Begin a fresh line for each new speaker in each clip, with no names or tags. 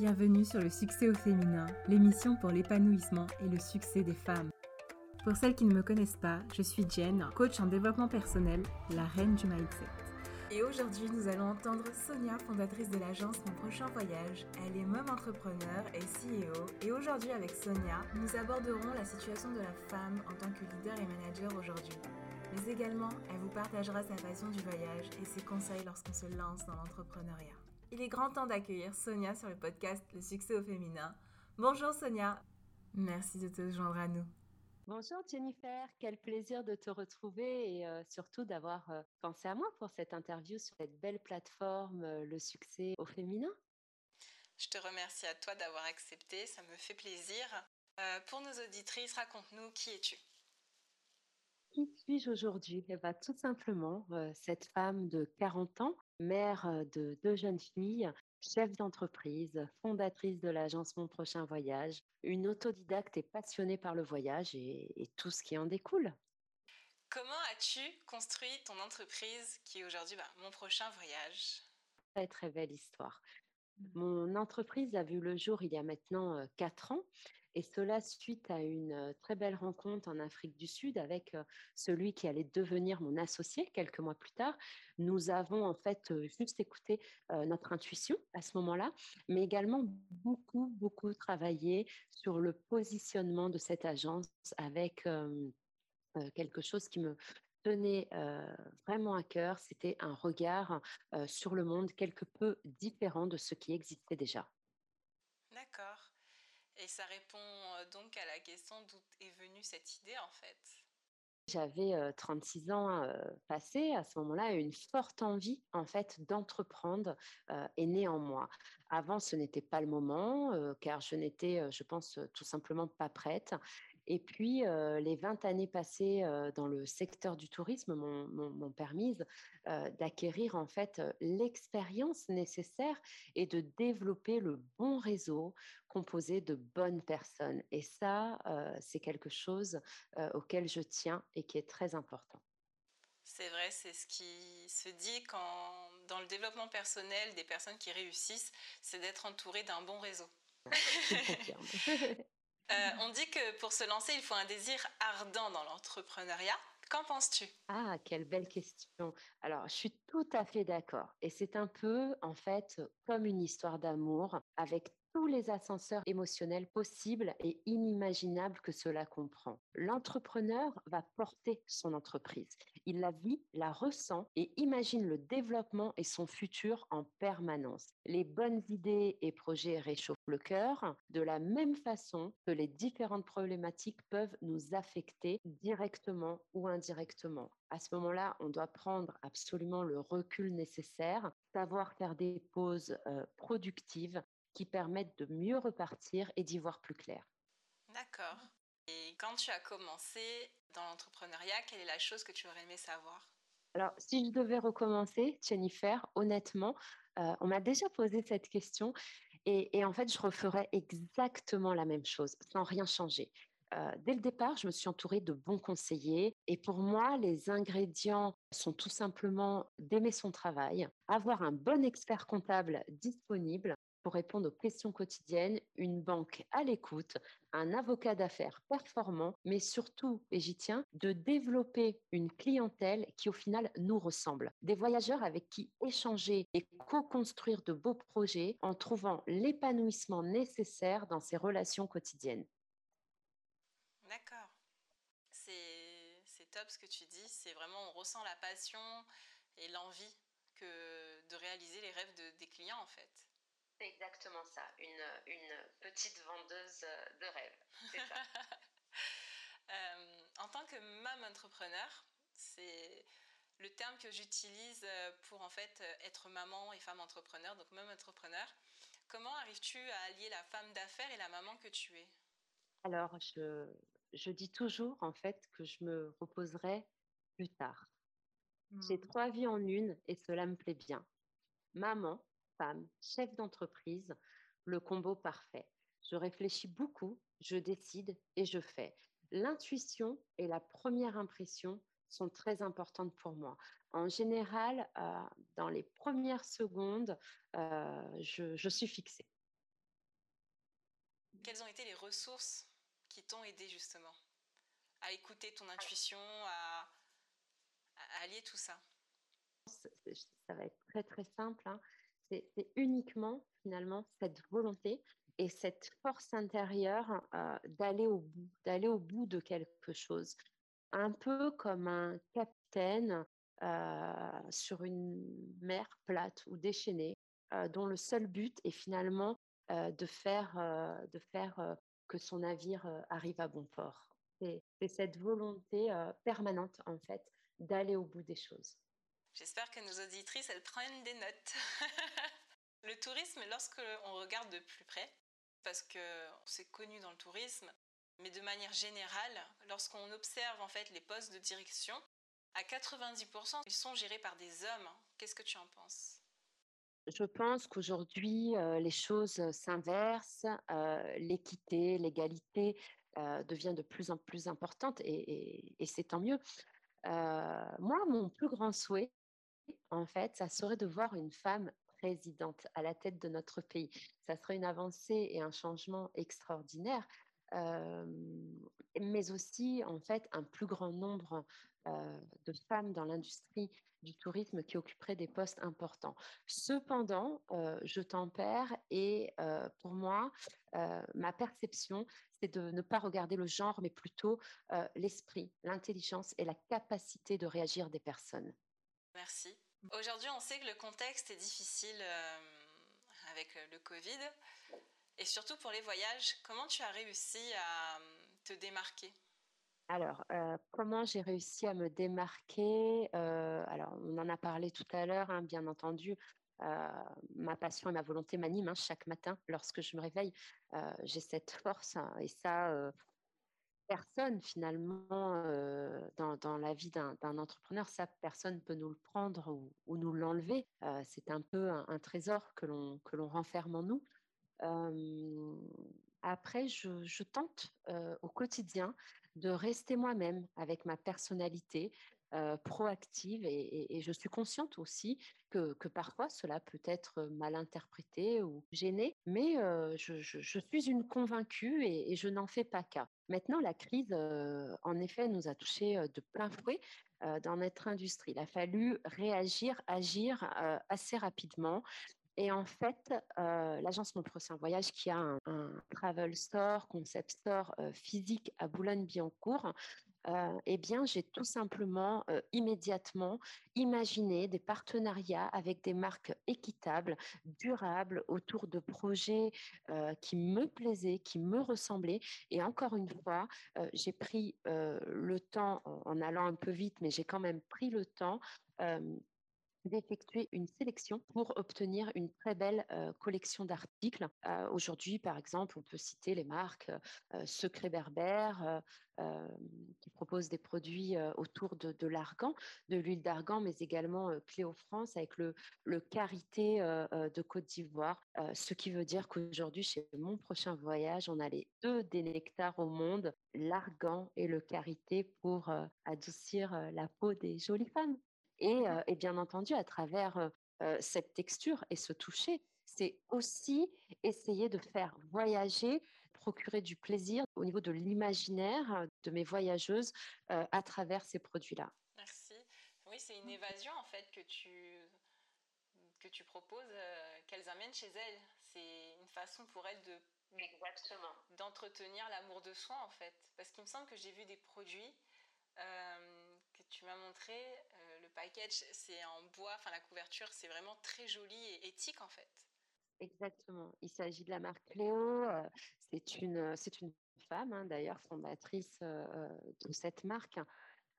Bienvenue sur le succès au féminin, l'émission pour l'épanouissement et le succès des femmes. Pour celles qui ne me connaissent pas, je suis Jen, coach en développement personnel, la reine du mindset. Et aujourd'hui, nous allons entendre Sonia, fondatrice de l'agence Mon Prochain Voyage. Elle est même entrepreneur et CEO. Et aujourd'hui, avec Sonia, nous aborderons la situation de la femme en tant que leader et manager aujourd'hui. Mais également, elle vous partagera sa passion du voyage et ses conseils lorsqu'on se lance dans l'entrepreneuriat. Il est grand temps d'accueillir Sonia sur le podcast Le succès au féminin. Bonjour Sonia, merci de te joindre à nous.
Bonjour Jennifer, quel plaisir de te retrouver et euh, surtout d'avoir euh, pensé à moi pour cette interview sur cette belle plateforme euh, Le succès au féminin.
Je te remercie à toi d'avoir accepté, ça me fait plaisir. pour nos auditrices, raconte-nous qui es-tu
qui suis-je aujourd'hui? Eh bien, tout simplement, cette femme de 40 ans, mère de deux jeunes filles, chef d'entreprise, fondatrice de l'agence Mon Prochain Voyage, une autodidacte et passionnée par le voyage et, tout ce qui en découle.
Comment as-tu construit ton entreprise qui est aujourd'hui bah, Mon Prochain Voyage?
Très très belle histoire. Mon entreprise a vu le jour il y a maintenant quatre ans et cela suite à une très belle rencontre en Afrique du Sud avec celui qui allait devenir mon associé quelques mois plus tard. Nous avons en fait juste écouté notre intuition à ce moment-là, mais également beaucoup, beaucoup travaillé sur le positionnement de cette agence avec quelque chose qui me tenait vraiment à cœur, c'était un regard sur le monde quelque peu différent de ce qui existait déjà.
D'accord. Et ça répond donc à la question d'où est venue cette idée en fait.
J'avais 36 ans passés à ce moment-là, une forte envie en fait d'entreprendre est née en moi. Avant, ce n'était pas le moment car je n'étais, je pense, tout simplement pas prête. Et puis, les 20 années passées dans le secteur du tourisme m'ont permis d'acquérir en fait l'expérience nécessaire et de développer le bon réseau composé de bonnes personnes. Et ça, c'est quelque chose auquel je tiens et qui est très important.
C'est vrai, c'est ce qui se dit quand, dans le développement personnel des personnes qui réussissent, c'est d'être entouré d'un bon réseau. Euh, on dit que pour se lancer, il faut un désir ardent dans l'entrepreneuriat. Qu'en penses-tu?
Ah, quelle belle question. Alors, je suis tout à fait d'accord. Et c'est un peu, en fait, comme une histoire d'amour avec tous les ascenseurs émotionnels possibles et inimaginables que cela comprend. L'entrepreneur va porter son entreprise. Il la vit, la ressent et imagine le développement et son futur en permanence. Les bonnes idées et projets réchauffent le cœur de la même façon que les différentes problématiques peuvent nous affecter directement ou indirectement. À ce moment-là, on doit prendre absolument le recul nécessaire, savoir faire des pauses euh, productives qui permettent de mieux repartir et d'y voir plus clair.
D'accord. Quand tu as commencé dans l'entrepreneuriat, quelle est la chose que tu aurais aimé savoir?
Alors, si je devais recommencer, Jennifer, honnêtement, euh, on m'a déjà posé cette question et, et, en fait, je referais exactement la même chose, sans rien changer. Euh, dès le départ, je me suis entourée de bons conseillers et pour moi, les ingrédients sont tout simplement d'aimer son travail, avoir un bon expert comptable disponible pour répondre aux questions quotidiennes, une banque à l'écoute, un avocat d'affaires performant, mais surtout, et j'y tiens, de développer une clientèle qui au final nous ressemble. Des voyageurs avec qui échanger et co-construire de beaux projets en trouvant l'épanouissement nécessaire dans ces relations quotidiennes.
D'accord. C'est top ce que tu dis. C'est vraiment, on ressent la passion et l'envie de réaliser les rêves de, des clients en fait.
C'est exactement ça, une, une, petite vendeuse de rêve.
euh, en tant que maman entrepreneur, c'est le terme que j'utilise pour en fait être maman et femme entrepreneur, donc maman entrepreneur. Comment arrives-tu à allier la femme d'affaires et la maman que tu es?
Alors, je, je, dis toujours en fait que je me reposerai plus tard. J'ai mmh. trois vies en une et cela me plaît bien. Maman, femme, chef d'entreprise, le combo parfait. Je réfléchis beaucoup, je décide et je fais. L'intuition et la première impression sont très importantes pour moi. En général, euh, dans les premières secondes, euh, je, suis fixée.
Quelles ont été les ressources qui t'ont aidé justement à écouter ton intuition, à, allier tout ça?
Ça va être très très simple. Hein. C'est uniquement finalement cette volonté et cette force intérieure euh, d'aller au bout, d'aller au bout de quelque chose. Un peu comme un capitaine euh, sur une mer plate ou déchaînée, euh, dont le seul but est finalement de faire, de faire que son navire arrive à bon port. C'est cette volonté permanente, en fait, d'aller au bout des choses.
J'espère que nos auditrices, elles prennent des notes. le tourisme, lorsque on regarde de plus près, parce que c'est connu dans le tourisme, mais de manière générale, lorsqu'on observe en fait les postes de direction, à 90%, ils sont gérés par des hommes. Qu'est-ce que tu en penses?
Je pense qu'aujourd'hui, euh, les choses s'inversent, euh, l'équité, l'égalité euh, devient de plus en plus importante et, et c'est tant mieux. moi, mon plus grand souhait, en fait, ça serait de voir une femme présidente à la tête de notre pays. Ça serait une avancée et un changement extraordinaire, mais aussi en fait un plus grand nombre de femmes dans l'industrie du tourisme qui occuperaient des postes importants. Cependant, je tempère et pour moi, ma perception, c'est de ne pas regarder le genre, mais plutôt l'esprit, l'intelligence et la capacité de réagir des personnes.
Merci. Aujourd'hui, on sait que le contexte est difficile euh, avec le Covid. Et surtout pour les voyages, comment tu as réussi à euh, te démarquer?
Alors, euh, comment j'ai réussi à me démarquer? Alors, on en a parlé tout à l'heure, hein, bien entendu. ma passion et ma volonté m'animent hein, chaque matin lorsque je me réveille. j'ai cette force hein, et ça, personne finalement euh, dans, la vie d'un entrepreneur, ça personne ne peut nous le prendre ou, nous l'enlever. Euh, c'est un peu un, trésor que l'on renferme en nous. Euh, après, je, tente au quotidien de rester moi-même avec ma personnalité, proactive et, je suis consciente aussi que, parfois cela peut être mal interprété ou gêné, mais je, suis une convaincue et, je n'en fais pas cas. Maintenant, la crise, en effet, nous a touchés de plein fouet dans notre industrie. Il a fallu réagir, agir assez rapidement. Et en fait, l'agence Mon Prochain Voyage, qui a un, travel store, concept store physique à Boulogne-Billancourt, eh bien, j'ai tout simplement immédiatement imaginé des partenariats avec des marques équitables, durables, autour de projets qui me plaisaient, qui me ressemblaient. Et encore une fois, j'ai pris le temps, en allant un peu vite, mais j'ai quand même pris le temps d'effectuer une sélection pour obtenir une très belle collection d'articles. Aujourd'hui, par exemple, on peut citer les marques Secret Berbère, qui proposent des produits autour de, l'argan, de l'huile d'argan, mais également Cléo France avec le, le de Côte d'Ivoire. ce qui veut dire qu'aujourd'hui, chez mon prochain voyage, on a les deux des nectars au monde, l'argan et le karité pour adoucir la peau des jolies femmes. Et, bien entendu, à travers cette texture et ce toucher, c'est aussi essayer de faire voyager, procurer du plaisir au niveau de l'imaginaire de mes voyageuses à travers ces produits-là.
Merci. Oui, c'est une évasion en fait que tu, que tu proposes, qu'elles amènent chez elles. C'est une façon pour elles de d'entretenir l'amour de soi en fait. Parce qu'il me semble que j'ai vu des produits tu m'as montré package, c'est en bois, enfin la couverture, c'est vraiment très joli et éthique en fait.
Exactement. Il s'agit de la marque Cléo. Euh, c'est une, c'est une femme hein, d'ailleurs fondatrice euh, de cette marque.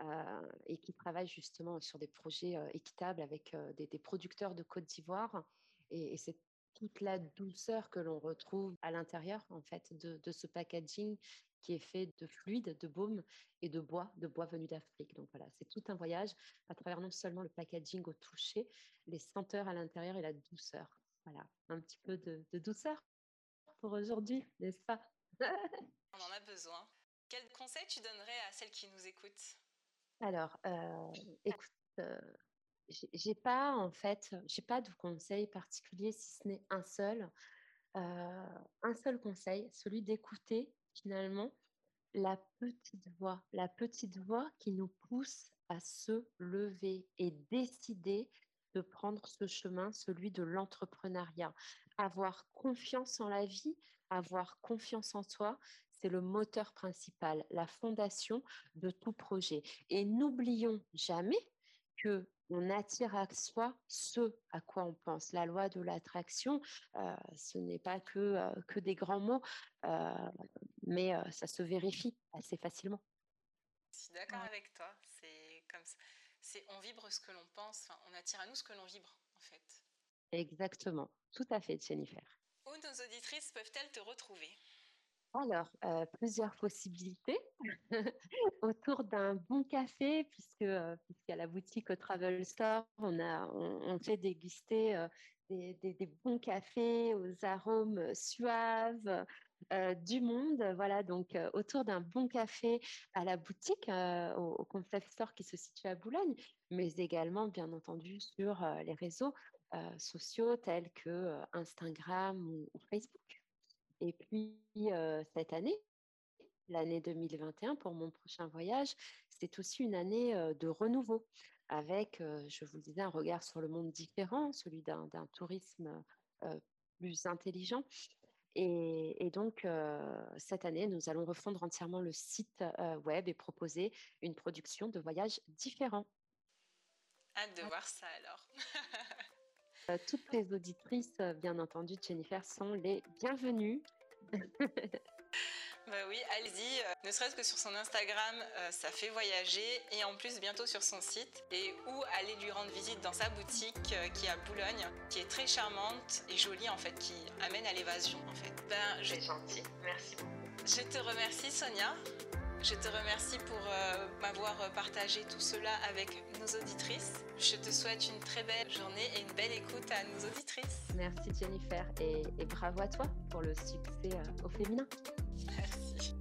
Euh, et qui travaille justement sur des projets équitables avec des, producteurs de Côte d'Ivoire. Et, c'est toute la douceur que l'on retrouve à l'intérieur en fait de, ce packaging qui est fait de fluide, de baume et de bois, de bois venu d'Afrique. Donc voilà, c'est tout un voyage à travers non seulement le packaging au toucher, les senteurs à l'intérieur et la douceur. Voilà, un petit peu de, douceur pour aujourd'hui, n'est-ce pas?
On en a besoin. Quel conseil tu donnerais à celles qui nous écoutent?
Alors, euh, écoute, euh, j'ai pas en fait, j'ai pas de conseil particulier si ce n'est un seul. un seul conseil, celui d'écouter finalement la petite voix, la petite voix qui nous pousse à se lever et décider de prendre ce chemin, celui de l'entrepreneuriat. Avoir confiance en la vie, avoir confiance en soi, c'est le moteur principal, la fondation de tout projet. Et n'oublions jamais que on attire à soi ce à quoi on pense. La loi de l'attraction, euh, ce n'est pas que, euh, que des grands mots, euh, mais ça se vérifie assez facilement.
Je suis d'accord avec toi. C'est comme C'est on vibre ce que l'on pense. on attire à nous ce que l'on vibre, en fait.
Exactement. Tout à fait, Jennifer.
Où nos auditrices peuvent-elles te retrouver?
Alors, plusieurs possibilités autour d'un bon café, puisque puisqu'à la boutique au Travel Store, on a on, fait déguster des, des, bons cafés aux arômes suaves du monde. Voilà, donc autour d'un bon café à la boutique au, au, Concept Store qui se situe à Boulogne, mais également bien entendu sur les réseaux sociaux tels que Instagram ou Facebook. Et puis, cette année, l'année 2021, pour mon prochain voyage, c'est aussi une année de renouveau, avec, je vous le disais, un regard sur le monde différent, celui d'un tourisme plus intelligent. Et, donc, cette année, nous allons refondre entièrement le site web et proposer une production de voyages différents.
Hâte de voir ça alors.
Euh, toutes les auditrices, euh, bien entendu, Jennifer, sont les bienvenues.
Bah oui, allez-y, euh, ne serait-ce que sur son Instagram, ça fait voyager et en plus bientôt sur son site et où aller lui rendre visite dans sa boutique qui est à Boulogne, qui est très charmante et jolie en fait, qui amène à l'évasion en fait.
Ben, je... gentil, merci beaucoup.
Je te remercie Sonia. Je te remercie pour euh, m'avoir partagé tout cela avec nos auditrices. Je te souhaite une très belle journée et une belle écoute à nos auditrices.
Merci Jennifer et, bravo à toi pour le succès euh, au féminin.
Merci.